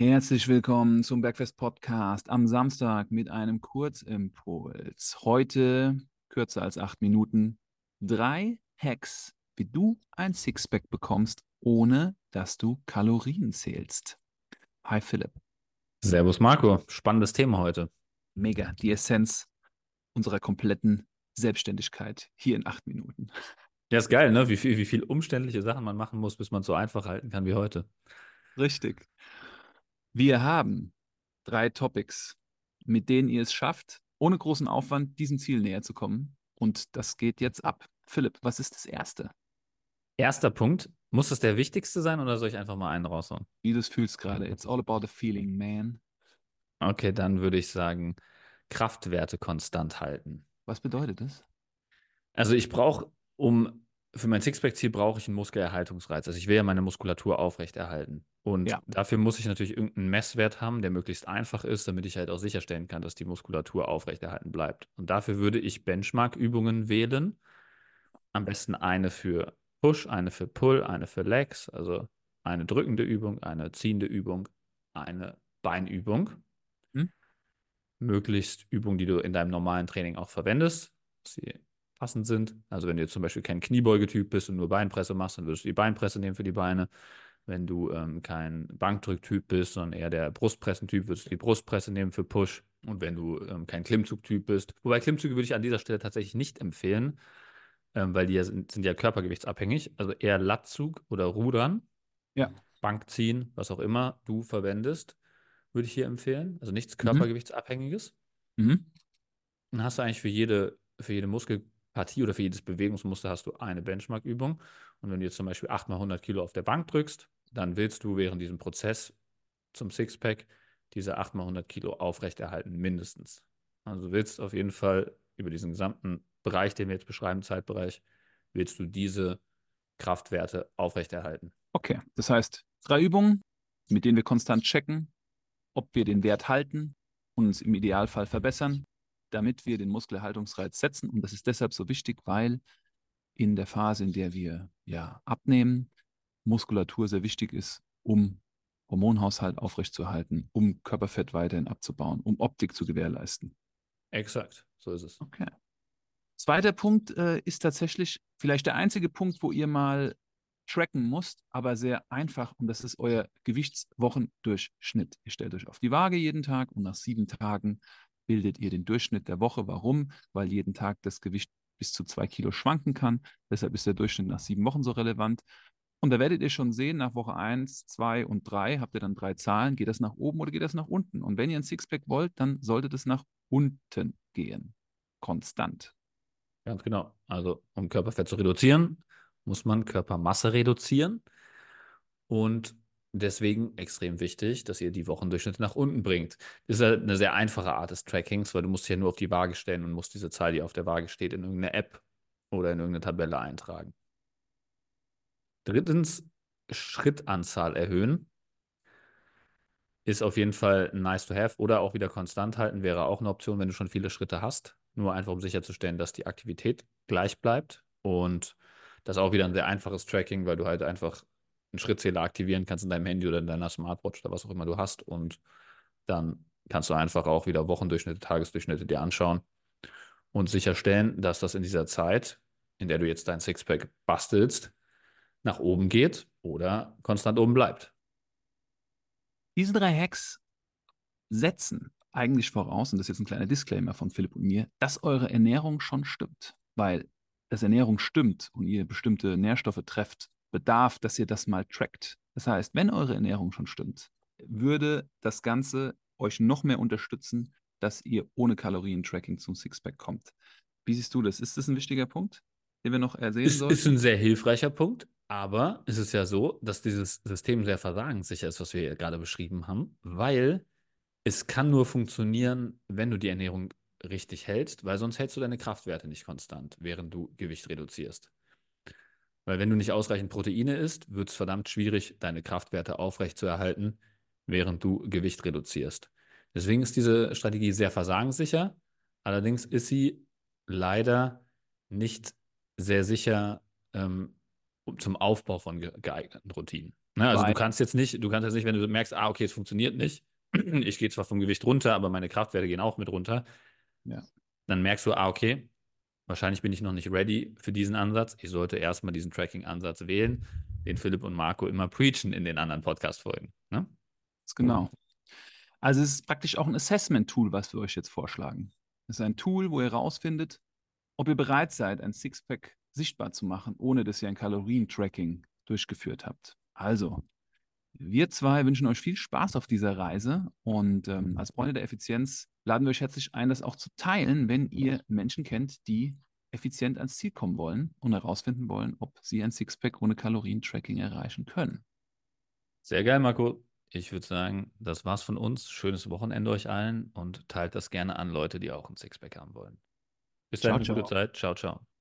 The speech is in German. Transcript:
Herzlich willkommen zum Bergfest Podcast am Samstag mit einem Kurzimpuls. Heute kürzer als acht Minuten. Drei Hacks, wie du ein Sixpack bekommst, ohne dass du Kalorien zählst. Hi Philipp. Servus Marco, spannendes Thema heute. Mega, die Essenz unserer kompletten Selbstständigkeit hier in acht Minuten. Ja, ist geil, ne? Wie viel, wie viel umständliche Sachen man machen muss, bis man es so einfach halten kann wie heute. Richtig. Wir haben drei Topics, mit denen ihr es schafft, ohne großen Aufwand diesem Ziel näher zu kommen. Und das geht jetzt ab. Philipp, was ist das Erste? Erster Punkt. Muss das der wichtigste sein oder soll ich einfach mal einen raushauen? Wie du es fühlst gerade. It's all about the feeling, man. Okay, dann würde ich sagen, Kraftwerte konstant halten. Was bedeutet das? Also ich brauche, um für mein Sixpack-Ziel brauche ich einen Muskelerhaltungsreiz. Also ich will ja meine Muskulatur aufrechterhalten. Und Ja. dafür muss ich natürlich irgendeinen Messwert haben, der möglichst einfach ist, damit ich halt auch sicherstellen kann, dass die Muskulatur aufrechterhalten bleibt. Und dafür würde ich Benchmark-Übungen wählen. Am besten eine für Push, eine für Pull, eine für Legs, also eine drückende Übung, eine ziehende Übung, eine Beinübung. Hm? Möglichst Übungen, die du in deinem normalen Training auch verwendest, dass sie passend sind. Also wenn du jetzt zum Beispiel kein Kniebeugetyp bist und nur Beinpresse machst, dann würdest du die Beinpresse nehmen für die Beine. Wenn du ähm, kein Bankdrücktyp bist, sondern eher der Brustpressentyp, würdest du die Brustpresse nehmen für Push. Und wenn du ähm, kein Klimmzugtyp bist, wobei Klimmzüge würde ich an dieser Stelle tatsächlich nicht empfehlen, ähm, weil die ja sind, sind ja körpergewichtsabhängig. Also eher Latzug oder Rudern, Ja. Bankziehen, was auch immer du verwendest, würde ich hier empfehlen. Also nichts Mhm. körpergewichtsabhängiges. Mhm. Dann hast du eigentlich für jede, für jede Muskelpartie oder für jedes Bewegungsmuster hast du eine Benchmark-Übung. Und wenn du jetzt zum Beispiel 8 mal 100 Kilo auf der Bank drückst, dann willst du während diesem Prozess zum Sixpack diese 8 mal 100 Kilo aufrechterhalten, mindestens. Also du willst auf jeden Fall über diesen gesamten Bereich, den wir jetzt beschreiben, Zeitbereich, willst du diese Kraftwerte aufrechterhalten. Okay, das heißt, drei Übungen, mit denen wir konstant checken, ob wir den Wert halten und uns im Idealfall verbessern, damit wir den Muskelerhaltungsreiz setzen. Und das ist deshalb so wichtig, weil in der Phase, in der wir ja abnehmen, Muskulatur sehr wichtig ist, um Hormonhaushalt aufrechtzuerhalten, um Körperfett weiterhin abzubauen, um Optik zu gewährleisten. Exakt, so ist es. Okay. Zweiter Punkt äh, ist tatsächlich vielleicht der einzige Punkt, wo ihr mal tracken musst, aber sehr einfach und das ist euer Gewichtswochendurchschnitt. Ihr stellt euch auf die Waage jeden Tag und nach sieben Tagen bildet ihr den Durchschnitt der Woche. Warum? Weil jeden Tag das Gewicht bis zu zwei Kilo schwanken kann. Deshalb ist der Durchschnitt nach sieben Wochen so relevant. Und da werdet ihr schon sehen, nach Woche 1, 2 und 3 habt ihr dann drei Zahlen. Geht das nach oben oder geht das nach unten? Und wenn ihr ein Sixpack wollt, dann sollte das nach unten gehen. Konstant. Ganz genau. Also, um Körperfett zu reduzieren, muss man Körpermasse reduzieren. Und deswegen extrem wichtig, dass ihr die Wochendurchschnitte nach unten bringt. Das ist eine sehr einfache Art des Trackings, weil du musst ja nur auf die Waage stellen und musst diese Zahl, die auf der Waage steht, in irgendeine App oder in irgendeine Tabelle eintragen. Drittens, Schrittanzahl erhöhen. Ist auf jeden Fall nice to have oder auch wieder konstant halten wäre auch eine Option, wenn du schon viele Schritte hast. Nur einfach, um sicherzustellen, dass die Aktivität gleich bleibt. Und das ist auch wieder ein sehr einfaches Tracking, weil du halt einfach einen Schrittzähler aktivieren kannst in deinem Handy oder in deiner Smartwatch oder was auch immer du hast. Und dann kannst du einfach auch wieder Wochendurchschnitte, Tagesdurchschnitte dir anschauen und sicherstellen, dass das in dieser Zeit, in der du jetzt dein Sixpack bastelst, nach oben geht oder konstant oben bleibt. Diese drei Hacks setzen eigentlich voraus, und das ist jetzt ein kleiner Disclaimer von Philipp und mir, dass eure Ernährung schon stimmt. Weil dass Ernährung stimmt und ihr bestimmte Nährstoffe trefft, bedarf, dass ihr das mal trackt. Das heißt, wenn eure Ernährung schon stimmt, würde das Ganze euch noch mehr unterstützen, dass ihr ohne Kalorien-Tracking zum Sixpack kommt. Wie siehst du das? Ist das ein wichtiger Punkt, den wir noch ersehen Ist, sollten? ist ein sehr hilfreicher Punkt, aber es ist ja so, dass dieses System sehr versagenssicher ist, was wir hier gerade beschrieben haben, weil es kann nur funktionieren, wenn du die Ernährung richtig hältst, weil sonst hältst du deine Kraftwerte nicht konstant, während du Gewicht reduzierst. Weil wenn du nicht ausreichend Proteine isst, wird es verdammt schwierig, deine Kraftwerte aufrechtzuerhalten, während du Gewicht reduzierst. Deswegen ist diese Strategie sehr versagenssicher. Allerdings ist sie leider nicht sehr sicher ähm, zum Aufbau von ge geeigneten Routinen. Ne, also Weil- du kannst jetzt nicht, du kannst jetzt nicht, wenn du merkst, ah, okay, es funktioniert nicht, ich gehe zwar vom Gewicht runter, aber meine Kraftwerte gehen auch mit runter. Ja. Dann merkst du, ah, okay, wahrscheinlich bin ich noch nicht ready für diesen Ansatz. Ich sollte erstmal diesen Tracking-Ansatz wählen, den Philipp und Marco immer preachen in den anderen Podcast-Folgen. Ne? Genau. Also es ist praktisch auch ein Assessment-Tool, was wir euch jetzt vorschlagen. Es ist ein Tool, wo ihr herausfindet, ob ihr bereit seid, ein Sixpack sichtbar zu machen, ohne dass ihr ein Kalorientracking durchgeführt habt. Also, wir zwei wünschen euch viel Spaß auf dieser Reise und ähm, als Freunde der Effizienz laden wir euch herzlich ein, das auch zu teilen, wenn ihr Menschen kennt, die effizient ans Ziel kommen wollen und herausfinden wollen, ob sie ein Sixpack ohne Kalorientracking erreichen können. Sehr geil, Marco. Ich würde sagen, das war's von uns. Schönes Wochenende euch allen und teilt das gerne an Leute, die auch ein Sixpack haben wollen. Bis Ciao, dann, gute ciao. Zeit. Ciao, ciao.